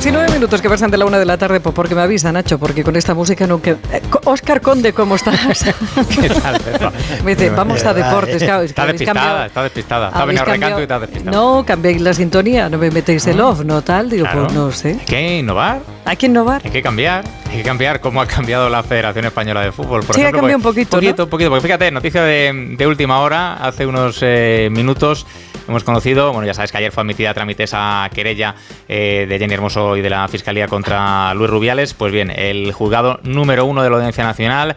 19 minutos que pasan de la una de la tarde, pues porque me avisa, Nacho, porque con esta música nunca... Oscar eh, Conde, ¿cómo estás? ¿Qué tal, Me dice, vamos a deportes. Claro, está despistada, está despistada. Está venido recanto y está despistada. No, cambiéis la sintonía, no me metéis el off, ¿no tal? Digo, pues no sé. Hay que innovar. Hay que innovar. Hay que cambiar. Hay que cambiar cómo ha cambiado la Federación Española de Fútbol. Por sí, ejemplo, ha cambiado un poquito, Un poquito, un poquito. Porque fíjate, noticia de, de última hora, hace unos eh, minutos hemos conocido, bueno, ya sabes que ayer fue admitida a trámite esa querella eh, de Jenny Hermoso y de la Fiscalía contra Luis Rubiales. Pues bien, el juzgado número uno de la Audiencia Nacional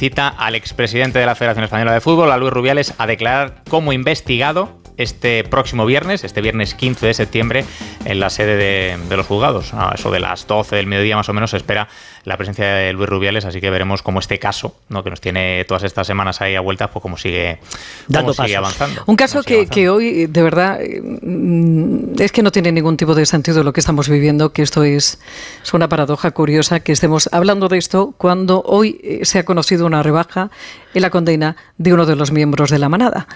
cita al expresidente de la Federación Española de Fútbol, a Luis Rubiales, a declarar como investigado este próximo viernes, este viernes 15 de septiembre, en la sede de, los juzgados. A eso de las 12 del mediodía más o menos se espera la presencia de Luis Rubiales, así que veremos cómo este caso, ¿no? que nos tiene todas estas semanas ahí a vueltas, pues cómo sigue, Dando sigue avanzando. Un caso que, hoy, de verdad, mm, es que no tiene ningún tipo de sentido lo que estamos viviendo, que esto es, es una paradoja curiosa que estemos hablando de esto cuando hoy eh, se ha conocido una rebaja en la condena de uno de los miembros de la manada.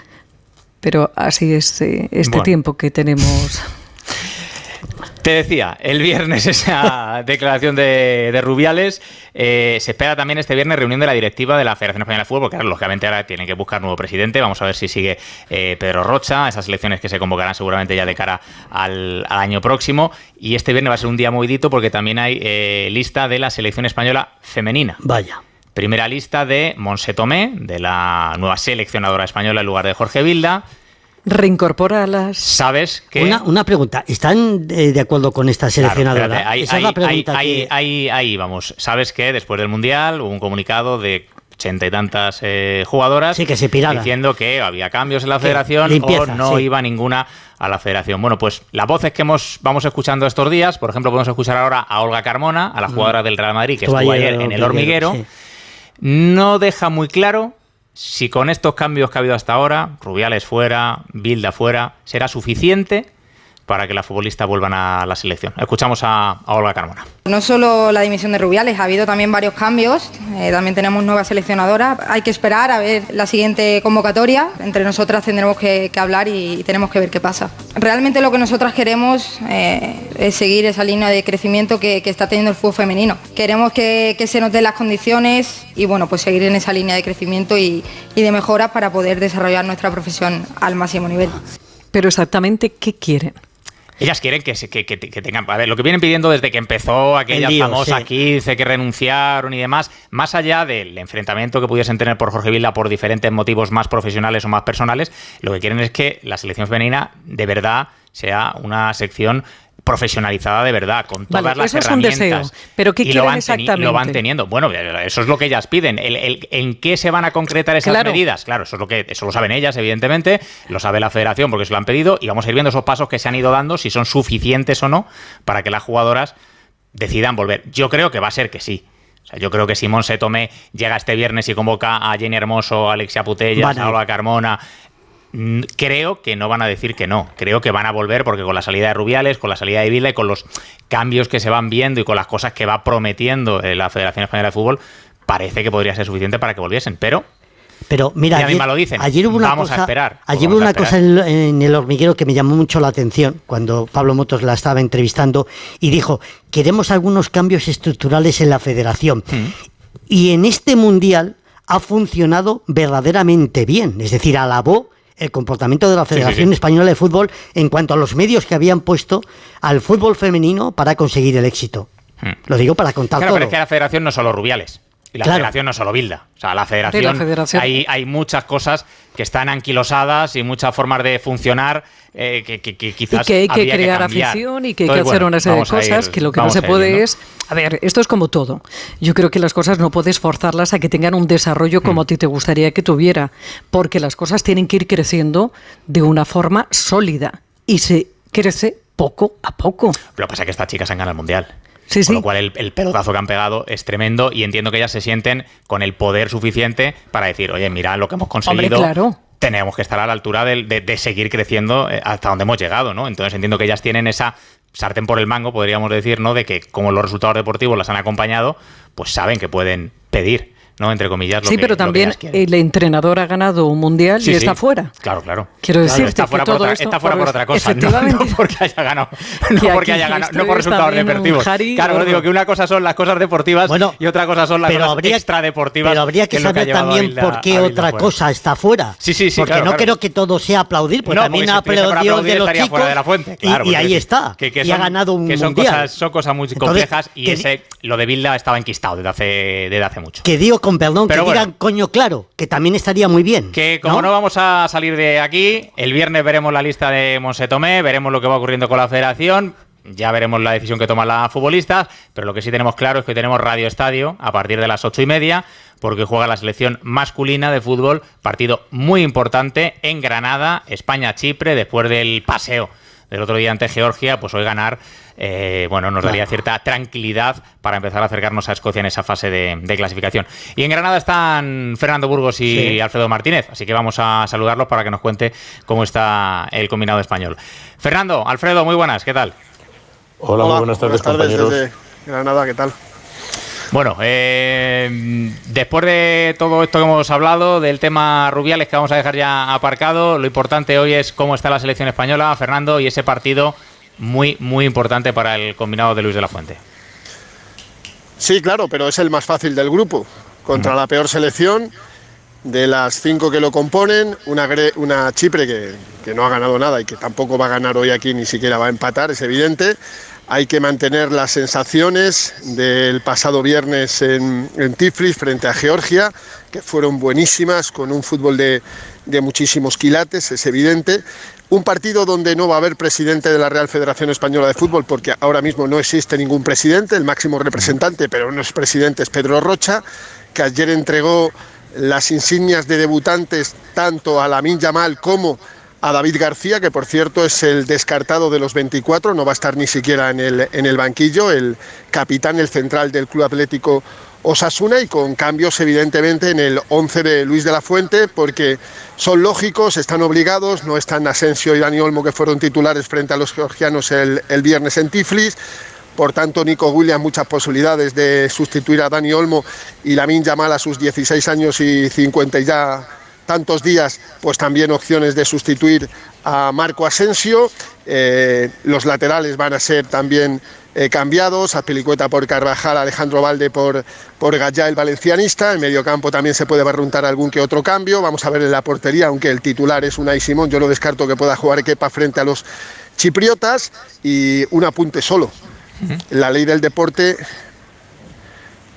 Pero así es eh, este tiempo que tenemos. Te decía, el viernes esa declaración de, Rubiales. Eh, se espera también este viernes reunión de la directiva de la Federación Española de Fútbol, porque lógicamente ahora tienen que buscar nuevo presidente. Vamos a ver si sigue eh, Pedro Rocha, esas elecciones que se convocarán seguramente ya de cara al, año próximo. Y este viernes va a ser un día movidito porque también hay lista de la selección española femenina. Vaya. Primera lista de Monse Tomé, de la nueva seleccionadora española en lugar de Jorge Vilda. Reincorpora las. ¿Sabes que.? Una, una pregunta. ¿Están eh, de acuerdo con esta seleccionadora? ahí, Esa es la pregunta. Ahí, vamos. ¿Sabes que después del Mundial hubo un comunicado de ochenta y tantas eh, jugadoras sí, que se diciendo que había cambios en la federación o no iba ninguna a la federación. Bueno, pues las voces que hemos, vamos escuchando estos días, por ejemplo, podemos escuchar ahora a Olga Carmona, a la mm. jugadora del Real Madrid que estuvo ayer en el hormiguero no deja muy claro si con estos cambios que ha habido hasta ahora, Rubiales fuera, Bilda fuera, será suficiente para que las futbolistas vuelvan a la selección. Escuchamos a, Olga Carmona. No solo la dimisión de Rubiales, ha habido también varios cambios. Eh, también tenemos nueva seleccionadora. Hay que esperar a ver la siguiente convocatoria. Entre nosotras tendremos que, hablar y, tenemos que ver qué pasa. Realmente lo que nosotras queremos eh, es seguir esa línea de crecimiento que, está teniendo el fútbol femenino. Queremos que, se nos den las condiciones y bueno, pues seguir en esa línea de crecimiento y, y de mejora para poder desarrollar nuestra profesión al máximo nivel. Pero exactamente, ¿qué quieren? Ellas quieren que, que, que, tengan. A ver, lo que vienen pidiendo desde que empezó aquella famosa 15 que renunciaron y demás, más allá del enfrentamiento que pudiesen tener por Jorge Vilda por diferentes motivos más profesionales o más personales, lo que quieren es que la selección femenina de verdad sea una sección profesionalizada de verdad, con todas las herramientas. pero ¿qué y lo van, exactamente? lo van teniendo. Bueno, eso es lo que ellas piden. El, ¿En qué se van a concretar esas medidas? Claro, eso es lo que eso lo saben ellas, evidentemente, lo sabe la federación porque se lo han pedido y vamos a ir viendo esos pasos que se han ido dando, si son suficientes o no, para que las jugadoras decidan volver. Yo creo que va a ser que sí. O sea, yo creo que Simón se tome, llega este viernes y convoca a Jenny Hermoso, a Alexia Putella, a Alba Carmona, creo que no van a decir que no. Creo que van a volver porque con la salida de Rubiales, con la salida de Vila y con los cambios que se van viendo y con las cosas que va prometiendo eh, la Federación Española de Fútbol, parece que podría ser suficiente para que volviesen. Pero pero mira, ayer, lo dicen. ayer hubo una vamos cosa, a esperar. Ayer hubo una cosa en, el hormiguero que me llamó mucho la atención cuando Pablo Motos la estaba entrevistando y dijo, queremos algunos cambios estructurales en la federación. Mm. Y en este mundial ha funcionado verdaderamente bien. Es decir, alabó el comportamiento de la Federación Española de Fútbol en cuanto a los medios que habían puesto al fútbol femenino para conseguir el éxito. Hmm. Lo digo para contar claro, todo. Pero es que la Federación no solo Rubiales. Y la federación no solo Bilda. O sea, la federación, Hay, hay, muchas cosas que están anquilosadas y muchas formas de funcionar eh, que, quizás. Y que hay que crear afición y que hay que hacer una serie de cosas que lo que no se puede es. A ver, esto es como todo. Yo creo que las cosas no puedes forzarlas a que tengan un desarrollo como mm. a ti te gustaría que tuviera, porque las cosas tienen que ir creciendo de una forma sólida y se crece poco a poco. Lo que pasa es que estas chicas han ganado el mundial. Con lo cual el, pelotazo que han pegado es tremendo y entiendo que ellas se sienten con el poder suficiente para decir, oye, mira lo que hemos conseguido. claro. Tenemos que estar a la altura de, seguir creciendo eh, hasta donde hemos llegado, ¿no? Entonces entiendo que ellas tienen esa sartén por el mango, podríamos decir, ¿no? De que como los resultados deportivos las han acompañado, pues saben que pueden pedir ¿no? Entre comillas. sí, pero también el entrenador ha ganado un mundial y está fuera. Claro, claro. Quiero decir, está, fuera por otra, está fuera por otra cosa. No, porque haya ganado. No porque haya ganado. No por resultados deportivos. Claro, digo que una cosa son las cosas deportivas y otra cosa son las cosas habría, extradeportivas. Pero habría que, saber también por qué otra cosa está fuera. Sí, sí, sí. Porque no creo que todo sea aplaudir, porque también ha aplaudido de los chicos. y, ahí está. y ha ganado un mundial. Son cosas muy complejas y ese lo de Bilda estaba enquistado desde hace, desde hace mucho. Que digo con perdón, que digan coño claro, que también estaría muy bien. Que como ¿no? vamos a salir de aquí, el viernes veremos la lista de Monse Tomé, veremos lo que va ocurriendo con la federación. Ya veremos la decisión que toman las futbolistas, pero lo que sí tenemos claro es que tenemos Radio Estadio a partir de las ocho y media, porque juega la selección masculina de fútbol, partido muy importante en Granada, España-Chipre, después del paseo del otro día ante Georgia, pues hoy ganar eh, bueno, nos daría cierta tranquilidad para empezar a acercarnos a Escocia en esa fase de, clasificación. Y en Granada están Fernando Burgos y Alfredo Martínez, así que vamos a saludarlos para que nos cuente cómo está el combinado español. Fernando, Alfredo, muy buenas, ¿qué tal? Hola, muy buenas tardes, compañeros. Desde Granada, ¿qué tal? Bueno, eh, después de todo esto que hemos hablado, del tema Rubiales que vamos a dejar ya aparcado, lo importante hoy es cómo está la selección española, Fernando, y ese partido muy, muy importante para el combinado de Luis de la Fuente. Sí, claro, pero es el más fácil del grupo. Contra la peor selección, de las cinco que lo componen, una, una Chipre que, que, no ha ganado nada y que tampoco va a ganar hoy aquí, ni siquiera va a empatar, es evidente. Hay que mantener las sensaciones del pasado viernes en, Tiflis frente a Georgia, que fueron buenísimas, con un fútbol de, de muchísimos quilates, es evidente. Un partido donde no va a haber presidente de la Real Federación Española de Fútbol, porque ahora mismo no existe ningún presidente, el máximo representante, pero no es presidente, es Pedro Rocha, que ayer entregó las insignias de debutantes tanto a Lamin Yamal como a David García, que por cierto es el descartado de los 24, no va a estar ni siquiera en el, en el banquillo, el capitán, el central del Club Atlético Osasuna y con cambios evidentemente en el 11 de Luis de la Fuente porque son lógicos, están obligados, no están Asensio y Dani Olmo que fueron titulares frente a los georgianos el, viernes en Tiflis. Por tanto, Nico Williams muchas posibilidades de sustituir a Dani Olmo y Lamin Yamal a sus 16 años y 50 y ya tantos días, pues también opciones de sustituir a Marco Asensio. Eh, los laterales van a ser también eh, cambiados, Azpilicueta por Carvajal, Alejandro Valde por, por Gallá, el valencianista, en medio campo también se puede barruntar algún que otro cambio, vamos a ver en la portería, aunque el titular es Unai Simón, yo lo descarto que pueda jugar Kepa frente a los chipriotas y un apunte solo, la ley del deporte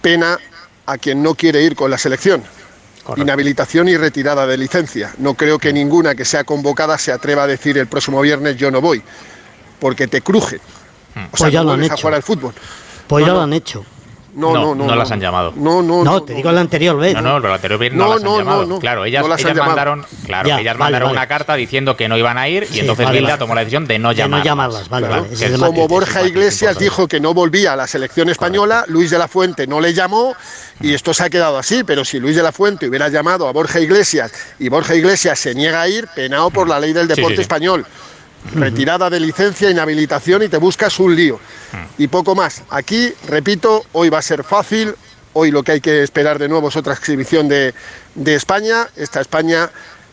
pena a quien no quiere ir con la selección. Inhabilitación y retirada de licencia. No creo que ninguna que sea convocada se atreva a decir el próximo viernes yo no voy, porque te cruje. pues ya lo han hecho. jugar al fútbol. Pues ya lo han hecho. No, no, no, no, las han llamado. No, no, no. te digo la anterior vez. No, no, pero la anterior vez no, las han llamado. Claro, ellas, ellas mandaron, claro, ellas mandaron una carta diciendo que no iban a ir y entonces Bilda tomó la decisión de no llamarlas. De no llamarlas, vale, vale. Como Borja Iglesias dijo que no volvía a la selección española, Luis de la Fuente no le llamó y esto se ha quedado así, pero si Luis de la Fuente hubiera llamado a Borja Iglesias y Borja Iglesias se niega a ir, penado por la ley del deporte español retirada de licencia, inhabilitación y te buscas un lío. Y poco más. Aquí, repito, hoy va a ser fácil, hoy lo que hay que esperar de nuevo es otra exhibición de, de España, esta España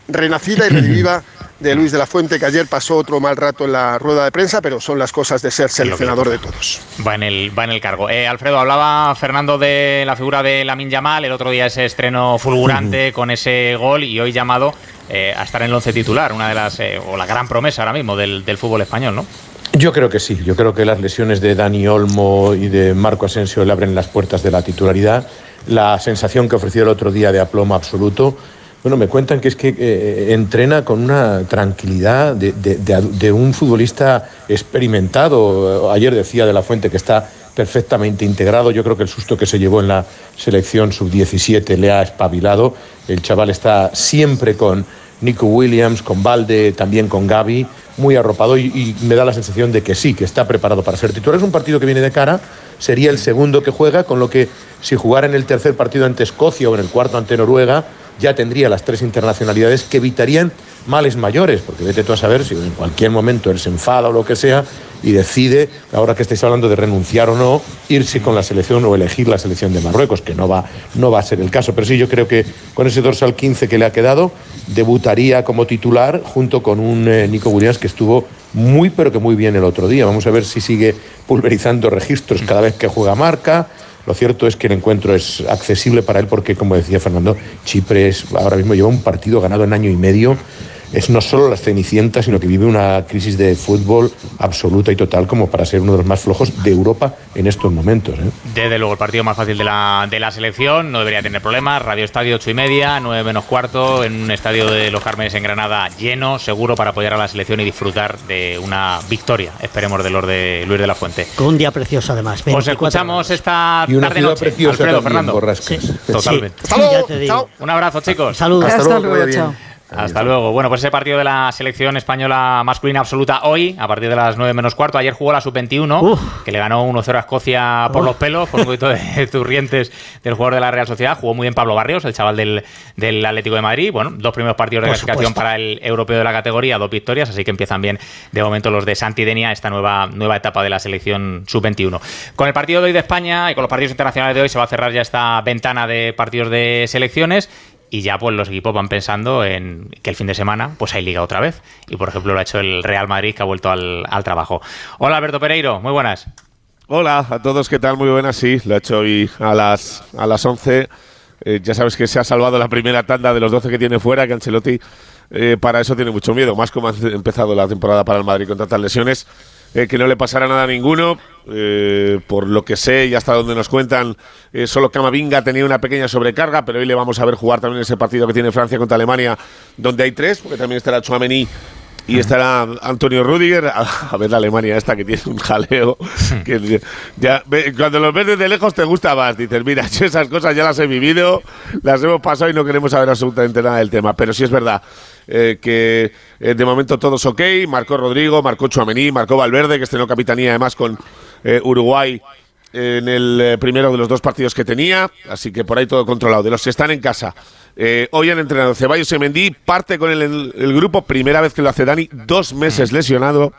renacida y reviva de Luis de la Fuente, que ayer pasó otro mal rato en la rueda de prensa, pero son las cosas de ser seleccionador de todos. Va en el, va en el cargo. Eh, Alfredo, hablaba Fernando de la figura de Lamin Yamal, el otro día ese estreno fulgurante con ese gol y hoy llamado eh, a estar en el once titular, una de las, eh, o la gran promesa ahora mismo del, del fútbol español, ¿no? Yo creo que sí. Yo creo que las lesiones de Dani Olmo y de Marco Asensio le abren las puertas de la titularidad. La sensación que ofreció el otro día de aplomo absoluto. Bueno, me cuentan que es que eh, entrena con una tranquilidad de, de, un futbolista experimentado. Ayer decía de la Fuente que está perfectamente integrado. Yo creo que el susto que se llevó en la selección sub-17 le ha espabilado. El chaval está siempre con Nico Williams, con Valde, también con Gaby, muy arropado y, me da la sensación de que sí, que está preparado para ser titular. Es un partido que viene de cara, sería el segundo que juega, con lo que si jugara en el tercer partido ante Escocia o en el cuarto ante Noruega, ya tendría las tres internacionalidades que evitarían males mayores, porque vete tú a saber si en cualquier momento él se enfada o lo que sea y decide, ahora que estáis hablando de renunciar o no, irse con la selección o elegir la selección de Marruecos, que no va, no va a ser el caso. Pero sí, yo creo que con ese dorsal 15 que le ha quedado, debutaría como titular junto con un eh, Nico Williams que estuvo muy, pero que muy bien el otro día. Vamos a ver si sigue pulverizando registros cada vez que juega marca. Lo cierto es que el encuentro es accesible para él porque, como decía Fernando, Chipre ahora mismo lleva un partido ganado en año y medio es no solo la Cenicienta, sino que vive una crisis de fútbol absoluta y total como para ser uno de los más flojos de Europa en estos momentos. ¿eh? Desde luego, el partido más fácil de la, de la selección, no debería tener problemas. Radio Estadio 8 y media, 9 menos cuarto, en un estadio de los Cármenes en Granada lleno, seguro para apoyar a la selección y disfrutar de una victoria, esperemos, de los de Luis de la Fuente. Con un día precioso además. Os escuchamos esta y una tarde noche. Preciosa Alfredo también, Fernando. Sí. Totalmente. Chao. Un abrazo, chicos. Saludos. Hasta luego, chao. Hasta luego. Bueno, pues ese partido de la selección española masculina absoluta hoy, a partir de las 9 menos cuarto. Ayer jugó la sub-21, que le ganó 1-0 a Escocia por los pelos, por un poquito de turrientes del jugador de la Real Sociedad. Jugó muy bien Pablo Barrios, el chaval del, del Atlético de Madrid. Bueno, dos primeros partidos de Por clasificación supuesto. para el europeo de la categoría, dos victorias, así que empiezan bien de momento los de Santidenia, esta nueva, nueva etapa de la selección sub-21. Con el partido de hoy de España y con los partidos internacionales de hoy se va a cerrar ya esta ventana de partidos de selecciones y ya pues los equipos van pensando en que el fin de semana pues hay liga otra vez y por ejemplo lo ha hecho el Real Madrid que ha vuelto al, al trabajo. Hola Alberto Pereiro, muy buenas. Hola a todos, ¿qué tal? Muy buenas, sí, lo he hecho hoy a las, a las 11. Eh, ya sabes que se ha salvado la primera tanda de los 12 que tiene fuera, que Ancelotti eh, para eso tiene mucho miedo, más como ha empezado la temporada para el Madrid con tantas lesiones. Eh, que no le pasará nada a ninguno, eh, por lo que sé y hasta donde nos cuentan, eh, solo Camavinga tenía una pequeña sobrecarga, pero hoy le vamos a ver jugar también ese partido que tiene Francia contra Alemania, donde hay tres, porque también estará Chouameni y estará Antonio Rudiger a, a ver la Alemania esta que tiene un jaleo que ya cuando los ves desde lejos te gusta más dices mira yo esas cosas ya las he vivido las hemos pasado y no queremos saber absolutamente nada del tema pero sí es verdad eh, que eh, de momento todos ok marcó Rodrigo marcó Chuamení marcó Valverde que estrenó capitanía además con eh, Uruguay en el eh, primero de los dos partidos que tenía, así que por ahí todo controlado. De los que están en casa, eh, hoy han entrenado Ceballos y Mendy, parte con el, grupo, primera vez que lo hace Dani, dos meses lesionado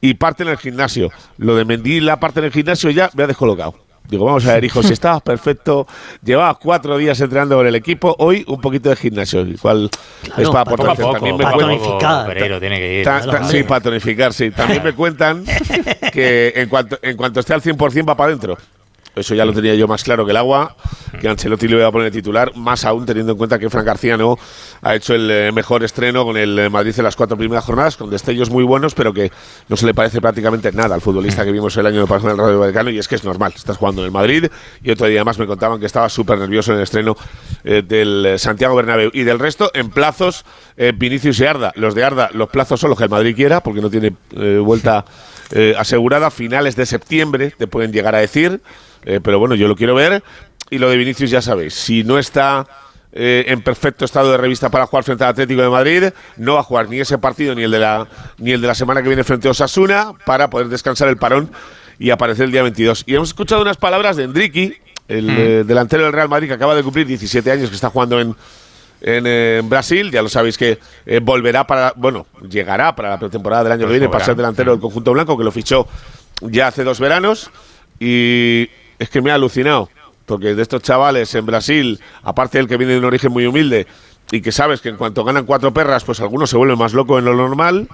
y parte en el gimnasio. Lo de Mendy, la parte en el gimnasio ya me ha descolocado. Digo, vamos a ver, hijo, si estabas perfecto, llevabas cuatro días entrenando con el equipo, hoy un poquito de gimnasio, igual es para poco También me tiene que ir. Ta- Claro, ta- hombre. sí, patonificar, sí. También me cuentan que en cuanto, en cuanto esté al 100% va para adentro. Eso ya lo tenía yo más claro que el agua, que Ancelotti le iba a poner titular, más aún teniendo en cuenta que Fran García no ha hecho el eh, mejor estreno con el eh, Madrid en las cuatro primeras jornadas, con destellos muy buenos, pero que no se le parece prácticamente nada al futbolista que vimos el año pasado en el Radio Vallecano, y es que es normal, estás jugando en el Madrid, y otro día más me contaban que estaba súper nervioso en el estreno eh, del Santiago Bernabéu. Y del resto, en plazos, Vinicius y Arda. Los de Arda, los plazos son los que el Madrid quiera, porque no tiene vuelta eh, asegurada. Finales de septiembre te pueden llegar a decir, eh, pero bueno, yo lo quiero ver. Y lo de Vinicius ya sabéis, si no está eh, en perfecto estado de revista para jugar frente al Atlético de Madrid, no va a jugar ni ese partido ni el de la ni el de la semana que viene frente a Osasuna para poder descansar el parón y aparecer el día 22. Y hemos escuchado unas palabras de Enrique, el eh, delantero del Real Madrid que acaba de cumplir 17 años, que está jugando en, en, eh, en Brasil. Ya lo sabéis que eh, volverá para, bueno, llegará para la pretemporada del año que viene para ser delantero del conjunto blanco, que lo fichó ya hace dos veranos. Y es que me ha alucinado, porque de estos chavales en Brasil, aparte del que viene de un origen muy humilde, y que sabes que en cuanto ganan cuatro perras, pues algunos se vuelven más locos en lo normal.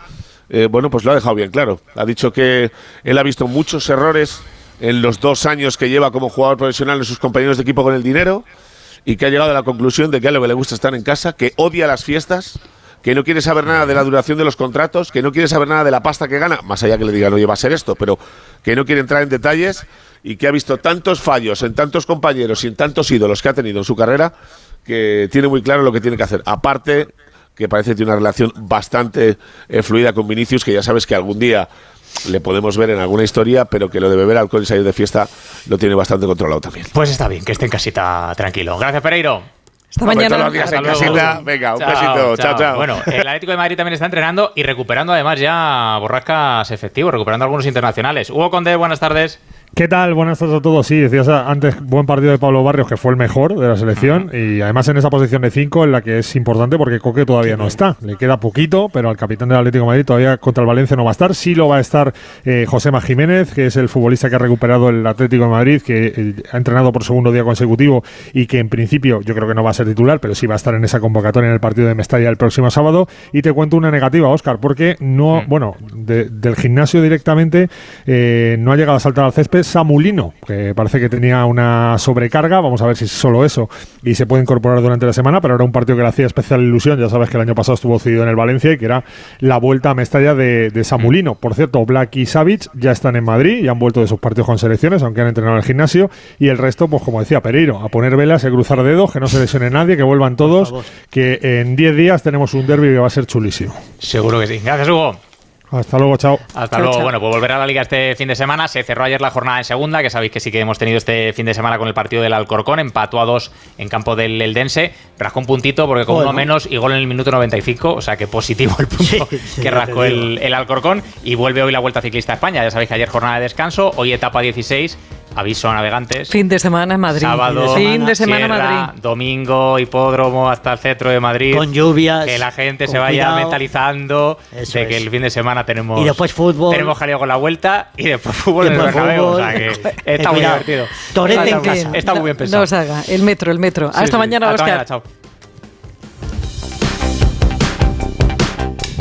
eh, bueno, pues lo ha dejado bien claro. Ha dicho que él ha visto muchos errores en los dos años que lleva como jugador profesional en sus compañeros de equipo con el dinero y que ha llegado a la conclusión de que a lo que le gusta estar en casa, que odia las fiestas, que no quiere saber nada de la duración de los contratos, que no quiere saber nada de la pasta que gana, más allá que le digan, oye, va a ser esto, pero que no quiere entrar en detalles y que ha visto tantos fallos en tantos compañeros y en tantos ídolos que ha tenido en su carrera que tiene muy claro lo que tiene que hacer. Aparte, que parece que tiene una relación bastante eh, fluida con Vinicius, que ya sabes que algún día le podemos ver en alguna historia, pero que lo de beber alcohol y salir de fiesta lo tiene bastante controlado también. Pues está bien, que esté en casita tranquilo. Gracias, Pereiro. Hasta mañana. Todos los días en casita. Venga, un besito. Chao, chao. Bueno, el Atlético de Madrid también está entrenando y recuperando además ya borrascas efectivos, recuperando algunos internacionales. Hugo Conde, buenas tardes. ¿Qué tal? Buenas tardes a todos. Sí, decías antes, buen partido de Pablo Barrios, que fue el mejor de la selección, y además en esa posición de 5 en la que es importante porque Coque todavía no está. Le queda poquito, pero al capitán del Atlético de Madrid todavía contra el Valencia no va a estar. Sí lo va a estar eh, Josema Jiménez, que es el futbolista que ha recuperado el Atlético de Madrid, que eh, ha entrenado por segundo día consecutivo y que en principio yo creo que no va a ser titular, pero sí va a estar en esa convocatoria en el partido de Mestalla el próximo sábado. Y te cuento una negativa, Oscar, porque no, bueno, del gimnasio directamente eh, no ha llegado a saltar al césped Samulino que parece que tenía una sobrecarga, vamos a ver si es solo eso y se puede incorporar durante la semana, pero era un partido que le hacía especial ilusión, ya sabes que el año pasado estuvo cedido en el Valencia y que era la vuelta a Mestalla de, Samulino. Por cierto, Black y Savic ya están en Madrid y han vuelto de sus partidos con selecciones, aunque han entrenado en el gimnasio, y el resto, pues como decía Pereiro, a poner velas, a cruzar dedos, que no se lesione nadie, que vuelvan todos, que en 10 días tenemos un derby que va a ser chulísimo. Seguro que sí. Gracias, Hugo. Hasta luego, chao. Hasta luego. Bueno, pues volver a la liga este fin de semana. Se cerró ayer la jornada en segunda, que sabéis que sí que hemos tenido este fin de semana con el partido del Alcorcón. Empató a dos en campo del Eldense. Rascó un puntito porque con uno menos y gol en el minuto 95. O sea que positivo el punto que rascó el, el, Alcorcón. Y vuelve hoy la Vuelta Ciclista a España. Ya sabéis que ayer jornada de descanso. Hoy etapa 16 Aviso a navegantes. Fin de semana en Madrid. Sábado, fin de semana, en Madrid. Domingo, hipódromo hasta el centro de Madrid. Con lluvias. Que la gente se vaya mentalizando de que el fin de semana tenemos. Y después fútbol. Tenemos jaleo con la vuelta y después fútbol en el O sea que está muy divertido. Torete en casa. Está muy bien pensado. No os haga. El metro, el metro. hasta mañana, Hasta mañana, chao.